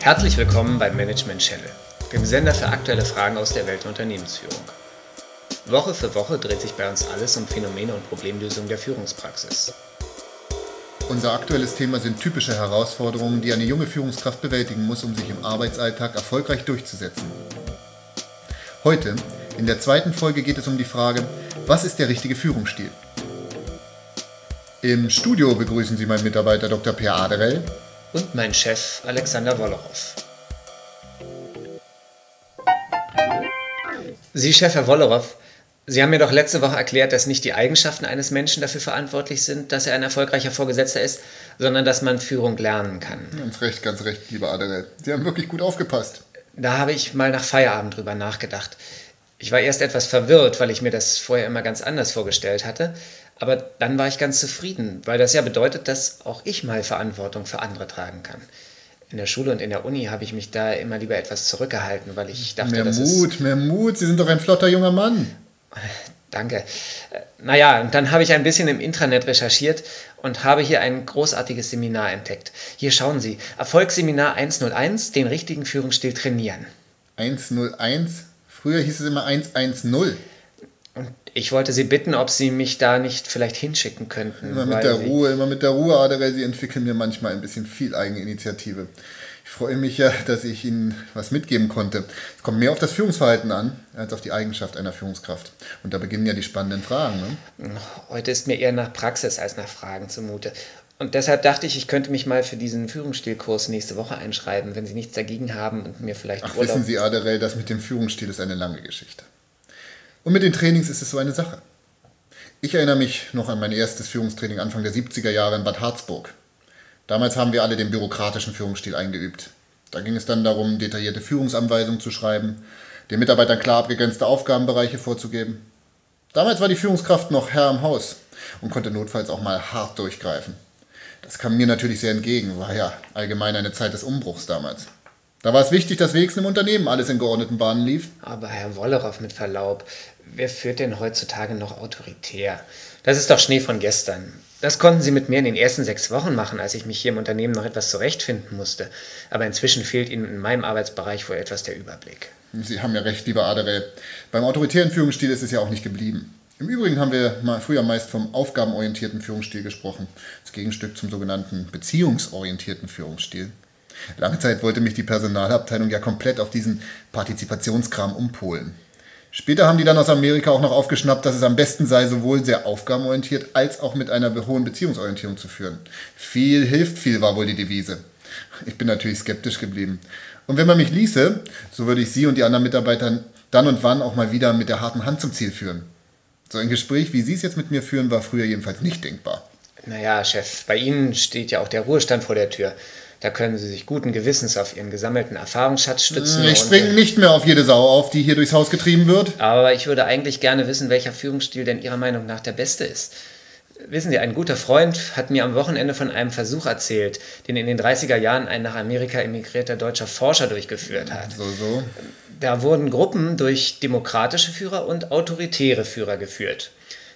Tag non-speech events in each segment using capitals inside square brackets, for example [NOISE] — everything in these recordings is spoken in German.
Herzlich willkommen beim Management Channel, dem Sender für aktuelle Fragen aus der Welt der Unternehmensführung. Woche für Woche dreht sich bei uns alles um Phänomene und Problemlösungen der Führungspraxis. Unser aktuelles Thema sind typische Herausforderungen, die eine junge Führungskraft bewältigen muss, um sich im Arbeitsalltag erfolgreich durchzusetzen. Heute, in der zweiten Folge, geht es um die Frage, was ist der richtige Führungsstil? Im Studio begrüßen Sie meinen Mitarbeiter Dr. Per Aderell und mein Chef Alexander Wollerow. Sie, Chef Herr Wollerow, Sie haben mir doch letzte Woche erklärt, dass nicht die Eigenschaften eines Menschen dafür verantwortlich sind, dass er ein erfolgreicher Vorgesetzter ist, sondern dass man Führung lernen kann. Ganz recht, ganz recht, lieber Aderell. Sie haben wirklich gut aufgepasst. Da habe ich mal nach Feierabend drüber nachgedacht. Ich war erst etwas verwirrt, weil ich mir das vorher immer ganz anders vorgestellt hatte. Aber dann war ich ganz zufrieden, weil das ja bedeutet, dass auch ich mal Verantwortung für andere tragen kann. In der Schule und in der Uni habe ich mich da immer lieber etwas zurückgehalten, weil ich dachte, mehr das Mut, ist mehr Mut. Sie sind doch ein flotter junger Mann. [LAUGHS] Danke. Naja, und dann habe ich ein bisschen im Intranet recherchiert und habe hier ein großartiges Seminar entdeckt. Hier schauen Sie, Erfolgsseminar 101, den richtigen Führungsstil trainieren. 101? Früher hieß es immer 110. Und ich wollte Sie bitten, ob Sie mich da nicht vielleicht hinschicken könnten. Immer mit der Ruhe, immer mit der Ruhe, Aderell. Sie entwickeln mir manchmal ein bisschen viel Eigeninitiative. Ich freue mich ja, dass ich Ihnen was mitgeben konnte. Es kommt mehr auf das Führungsverhalten an, als auf die Eigenschaft einer Führungskraft. Und da beginnen ja die spannenden Fragen. Ne? Heute ist mir eher nach Praxis als nach Fragen zumute. Und deshalb dachte ich, ich könnte mich mal für diesen Führungsstilkurs nächste Woche einschreiben, wenn Sie nichts dagegen haben und mir vielleicht Ach, Urlaub... wissen Sie, Aderell, das mit dem Führungsstil ist eine lange Geschichte. Und mit den Trainings ist es so eine Sache. Ich erinnere mich noch an mein erstes Führungstraining Anfang der 70er Jahre in Bad Harzburg. Damals haben wir alle den bürokratischen Führungsstil eingeübt. Da ging es dann darum, detaillierte Führungsanweisungen zu schreiben, den Mitarbeitern klar abgegrenzte Aufgabenbereiche vorzugeben. Damals war die Führungskraft noch Herr im Haus und konnte notfalls auch mal hart durchgreifen. Das kam mir natürlich sehr entgegen, war ja allgemein eine Zeit des Umbruchs damals. Da war es wichtig, dass wenigstens im Unternehmen alles in geordneten Bahnen lief. Aber Herr Wollerow, mit Verlaub, wer führt denn heutzutage noch autoritär? Das ist doch Schnee von gestern. Das konnten sie mit mir in den ersten sechs Wochen machen, als ich mich hier im Unternehmen noch etwas zurechtfinden musste. Aber inzwischen fehlt Ihnen in meinem Arbeitsbereich wohl etwas der Überblick. Sie haben ja recht, lieber Aderell. Beim autoritären Führungsstil ist es ja auch nicht geblieben. Im Übrigen haben wir früher meist vom aufgabenorientierten Führungsstil gesprochen, das Gegenstück zum sogenannten beziehungsorientierten Führungsstil. Lange Zeit wollte mich die Personalabteilung ja komplett auf diesen Partizipationskram umpolen. Später haben die dann aus Amerika auch noch aufgeschnappt, dass es am besten sei, sowohl sehr aufgabenorientiert als auch mit einer hohen Beziehungsorientierung zu führen. Viel hilft viel war wohl die Devise. Ich bin natürlich skeptisch geblieben. Und wenn man mich ließe, so würde ich Sie und die anderen Mitarbeiter dann und wann auch mal wieder mit der harten Hand zum Ziel führen. So ein Gespräch, wie Sie es jetzt mit mir führen, war früher jedenfalls nicht denkbar. Naja, Chef, bei Ihnen steht ja auch der Ruhestand vor der Tür. Da können Sie sich guten Gewissens auf Ihren gesammelten Erfahrungsschatz stützen. Ich springe nicht mehr auf jede Sau auf, die hier durchs Haus getrieben wird. Aber ich würde eigentlich gerne wissen, welcher Führungsstil denn Ihrer Meinung nach der beste ist. Wissen Sie, ein guter Freund hat mir am Wochenende von einem Versuch erzählt, den in den 30er Jahren ein nach Amerika emigrierter deutscher Forscher durchgeführt hat. So, so. Da wurden Gruppen durch demokratische Führer und autoritäre Führer geführt.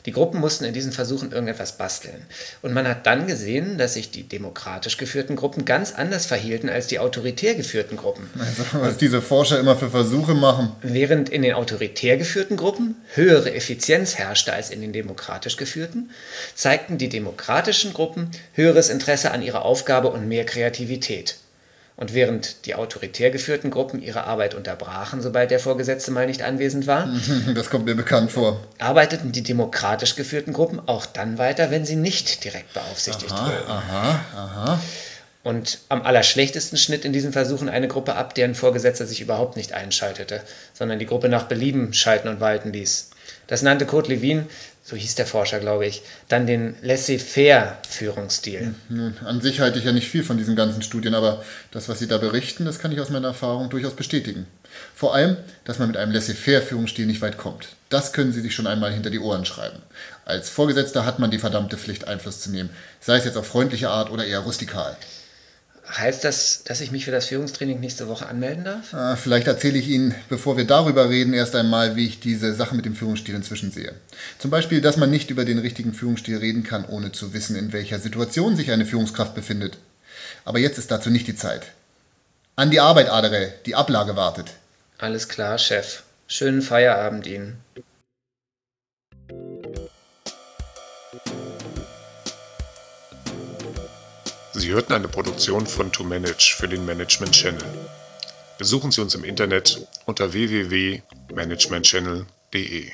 Die Gruppen mussten in diesen Versuchen irgendetwas basteln. Und man hat dann gesehen, dass sich die demokratisch geführten Gruppen ganz anders verhielten als die autoritär geführten Gruppen. Also, was diese Forscher immer für Versuche machen. Während in den autoritär geführten Gruppen höhere Effizienz herrschte als in den demokratisch geführten, zeigten die demokratischen Gruppen höheres Interesse an ihrer Aufgabe und mehr Kreativität. Und während die autoritär geführten Gruppen ihre Arbeit unterbrachen, sobald der Vorgesetzte mal nicht anwesend war, [LAUGHS] das kommt mir bekannt vor, arbeiteten die demokratisch geführten Gruppen auch dann weiter, wenn sie nicht direkt beaufsichtigt aha, wurden. Aha, aha. Und am allerschlechtesten schnitt in diesen Versuchen eine Gruppe ab, deren Vorgesetzter sich überhaupt nicht einschaltete, sondern die Gruppe nach Belieben schalten und walten ließ. Das nannte Kurt Lewin so hieß der Forscher, glaube ich, dann den Laissez-faire-Führungsstil. Nun, an sich halte ich ja nicht viel von diesen ganzen Studien, aber das, was Sie da berichten, das kann ich aus meiner Erfahrung durchaus bestätigen. Vor allem, dass man mit einem Laissez-faire-Führungsstil nicht weit kommt. Das können Sie sich schon einmal hinter die Ohren schreiben. Als Vorgesetzter hat man die verdammte Pflicht, Einfluss zu nehmen, sei es jetzt auf freundliche Art oder eher rustikal. Heißt das, dass ich mich für das Führungstraining nächste Woche anmelden darf? Ah, vielleicht erzähle ich Ihnen, bevor wir darüber reden, erst einmal, wie ich diese Sache mit dem Führungsstil inzwischen sehe. Zum Beispiel, dass man nicht über den richtigen Führungsstil reden kann, ohne zu wissen, in welcher Situation sich eine Führungskraft befindet. Aber jetzt ist dazu nicht die Zeit. An die Arbeit, Adere, die Ablage wartet. Alles klar, Chef. Schönen Feierabend Ihnen. Sie hörten eine Produktion von To Manage für den Management Channel. Besuchen Sie uns im Internet unter www.managementchannel.de.